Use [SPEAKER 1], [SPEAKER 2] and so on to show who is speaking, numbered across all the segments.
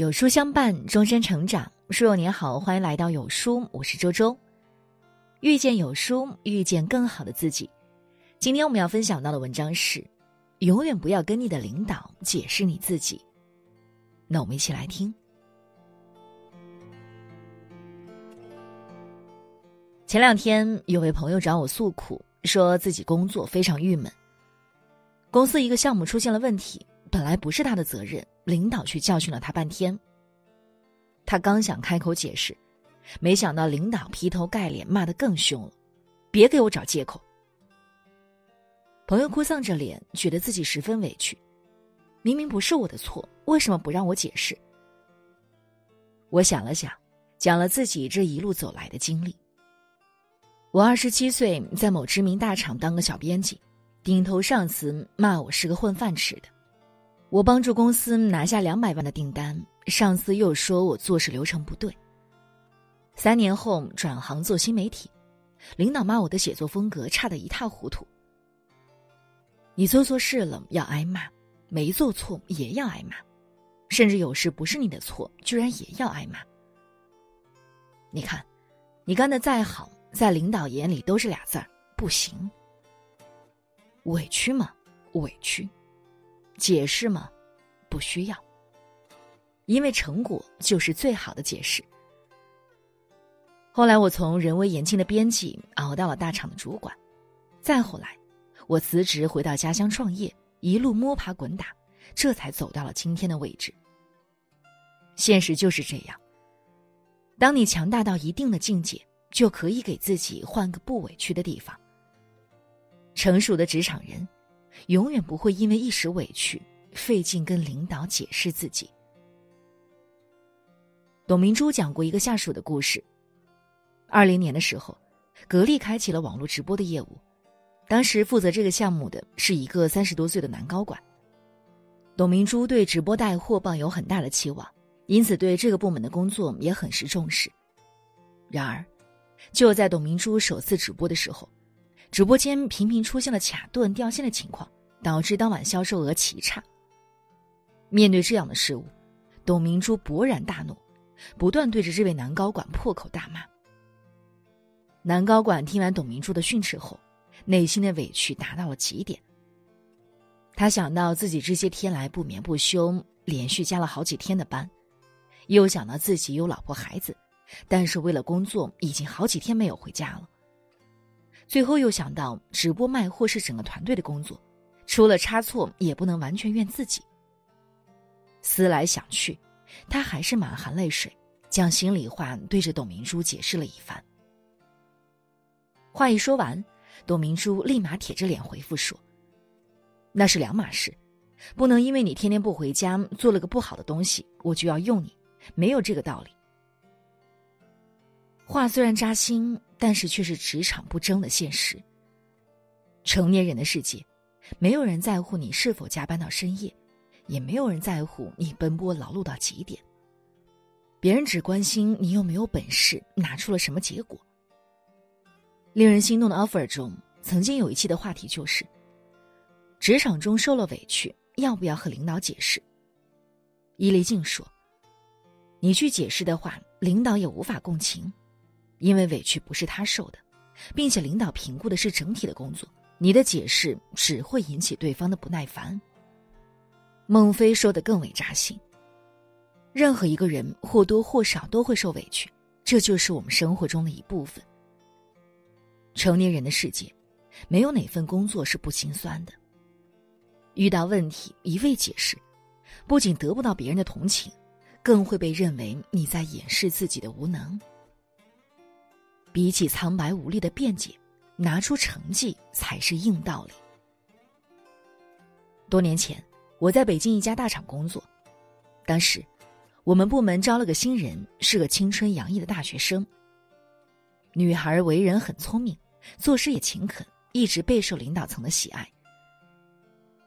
[SPEAKER 1] 有书相伴，终身成长。书友您好，欢迎来到有书，我是周周。遇见有书，遇见更好的自己。今天我们要分享到的文章是：永远不要跟你的领导解释你自己。那我们一起来听。前两天有位朋友找我诉苦，说自己工作非常郁闷。公司一个项目出现了问题，本来不是他的责任，领导却教训了他半天。他刚想开口解释，没想到领导劈头盖脸骂得更凶了：“别给我找借口！”朋友哭丧着脸，觉得自己十分委屈。明明不是我的错，为什么不让我解释？我想了想，讲了自己这一路走来的经历。我二十七岁，在某知名大厂当个小编辑。顶头上司骂我是个混饭吃的，我帮助公司拿下两百万的订单，上司又说我做事流程不对。三年后转行做新媒体，领导骂我的写作风格差得一塌糊涂。你做错事了要挨骂，没做错也要挨骂，甚至有事不是你的错，居然也要挨骂。你看，你干的再好，在领导眼里都是俩字儿不行。委屈吗？委屈。解释吗？不需要。因为成果就是最好的解释。后来我从人微言轻的编辑熬到了大厂的主管，再后来，我辞职回到家乡创业，一路摸爬滚打，这才走到了今天的位置。现实就是这样。当你强大到一定的境界，就可以给自己换个不委屈的地方。成熟的职场人，永远不会因为一时委屈费劲跟领导解释自己。董明珠讲过一个下属的故事。二零年的时候，格力开启了网络直播的业务，当时负责这个项目的是一个三十多岁的男高管。董明珠对直播带货抱有很大的期望，因此对这个部门的工作也很是重视。然而，就在董明珠首次直播的时候，直播间频频出现了卡顿、掉线的情况，导致当晚销售额奇差。面对这样的事物，董明珠勃然大怒，不断对着这位男高管破口大骂。男高管听完董明珠的训斥后，内心的委屈达到了极点。他想到自己这些天来不眠不休，连续加了好几天的班，又想到自己有老婆孩子，但是为了工作已经好几天没有回家了。最后又想到直播卖货是整个团队的工作，出了差错也不能完全怨自己。思来想去，他还是满含泪水，将心里话对着董明珠解释了一番。话一说完，董明珠立马铁着脸回复说：“那是两码事，不能因为你天天不回家，做了个不好的东西，我就要用你，没有这个道理。”话虽然扎心，但是却是职场不争的现实。成年人的世界，没有人在乎你是否加班到深夜，也没有人在乎你奔波劳碌到几点。别人只关心你有没有本事，拿出了什么结果。令人心动的 offer 中，曾经有一期的话题就是：职场中受了委屈，要不要和领导解释？伊丽静说：“你去解释的话，领导也无法共情。”因为委屈不是他受的，并且领导评估的是整体的工作，你的解释只会引起对方的不耐烦。孟非说的更为扎心。任何一个人或多或少都会受委屈，这就是我们生活中的一部分。成年人的世界，没有哪份工作是不心酸的。遇到问题一味解释，不仅得不到别人的同情，更会被认为你在掩饰自己的无能。比起苍白无力的辩解，拿出成绩才是硬道理。多年前，我在北京一家大厂工作，当时我们部门招了个新人，是个青春洋溢的大学生。女孩为人很聪明，做事也勤恳，一直备受领导层的喜爱。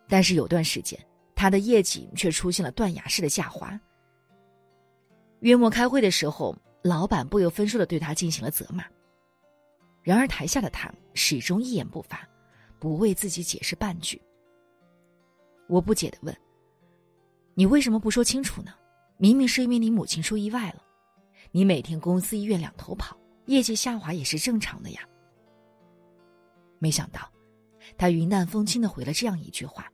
[SPEAKER 1] 但是有段时间，她的业绩却出现了断崖式的下滑。月末开会的时候。老板不由分说的对他进行了责骂。然而台下的他始终一言不发，不为自己解释半句。我不解的问：“你为什么不说清楚呢？明明是因为你母亲出意外了，你每天公司医院两头跑，业绩下滑也是正常的呀。没想到，他云淡风轻的回了这样一句话：“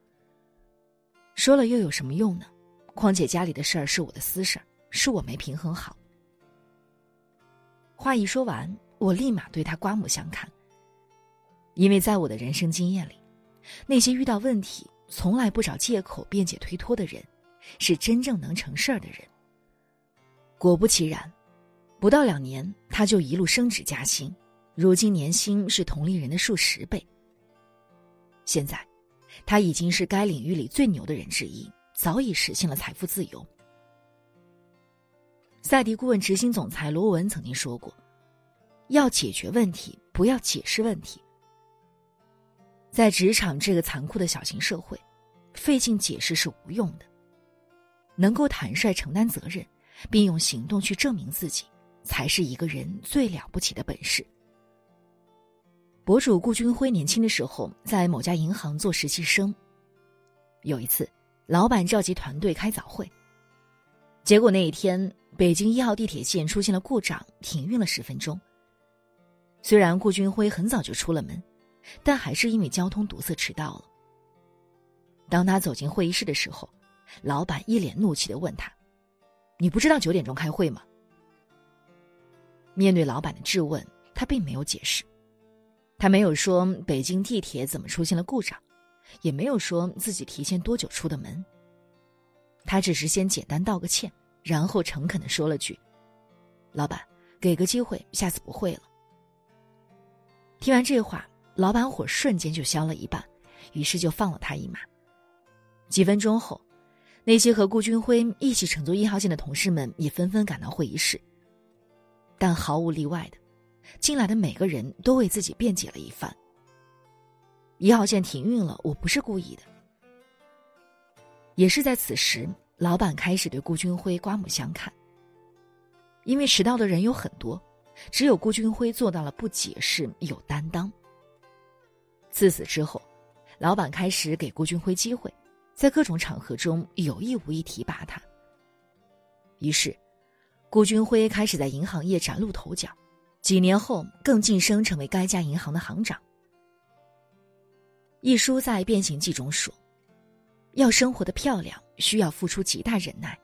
[SPEAKER 1] 说了又有什么用呢？况且家里的事儿是我的私事儿，是我没平衡好。”话一说完，我立马对他刮目相看。因为在我的人生经验里，那些遇到问题从来不找借口辩解推脱的人，是真正能成事儿的人。果不其然，不到两年，他就一路升职加薪，如今年薪是同龄人的数十倍。现在，他已经是该领域里最牛的人之一，早已实现了财富自由。赛迪顾问执行总裁罗文曾经说过：“要解决问题，不要解释问题。”在职场这个残酷的小型社会，费劲解释是无用的。能够坦率承担责任，并用行动去证明自己，才是一个人最了不起的本事。博主顾军辉年轻的时候在某家银行做实习生。有一次，老板召集团队开早会，结果那一天北京一号地铁线出现了故障，停运了十分钟。虽然顾军辉很早就出了门。但还是因为交通堵塞迟到了。当他走进会议室的时候，老板一脸怒气的问他：“你不知道九点钟开会吗？”面对老板的质问，他并没有解释，他没有说北京地铁怎么出现了故障，也没有说自己提前多久出的门。他只是先简单道个歉，然后诚恳的说了句：“老板，给个机会，下次不会了。”听完这话。老板火瞬间就消了一半，于是就放了他一马。几分钟后，那些和顾军辉一起乘坐一号线的同事们也纷纷赶到会议室。但毫无例外的，进来的每个人都为自己辩解了一番。一号线停运了，我不是故意的。也是在此时，老板开始对顾军辉刮目相看。因为迟到的人有很多，只有顾军辉做到了不解释，有担当。自此之后，老板开始给顾军辉机会，在各种场合中有意无意提拔他。于是，顾军辉开始在银行业崭露头角，几年后更晋升成为该家银行的行长。一书在《变形记》中说：“要生活的漂亮，需要付出极大忍耐，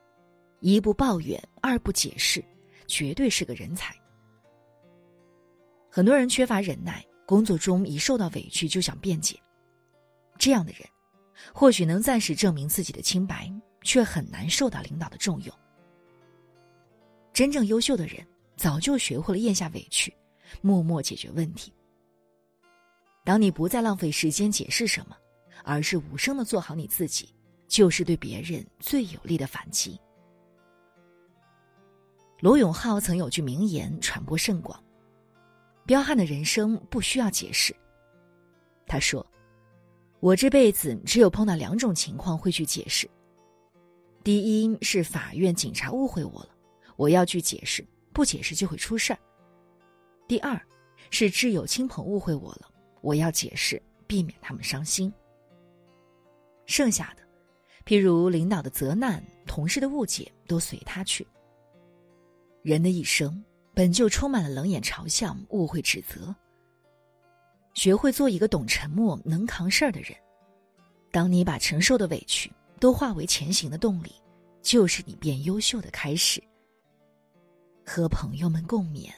[SPEAKER 1] 一不抱怨，二不解释，绝对是个人才。”很多人缺乏忍耐。工作中一受到委屈就想辩解，这样的人，或许能暂时证明自己的清白，却很难受到领导的重用。真正优秀的人，早就学会了咽下委屈，默默解决问题。当你不再浪费时间解释什么，而是无声的做好你自己，就是对别人最有力的反击。罗永浩曾有句名言传播甚广。彪悍的人生不需要解释。他说：“我这辈子只有碰到两种情况会去解释。第一是法院、警察误会我了，我要去解释，不解释就会出事儿；第二是挚友亲朋误会我了，我要解释，避免他们伤心。剩下的，譬如领导的责难、同事的误解，都随他去。人的一生。”本就充满了冷眼嘲笑、误会、指责。学会做一个懂沉默、能扛事儿的人。当你把承受的委屈都化为前行的动力，就是你变优秀的开始。和朋友们共勉。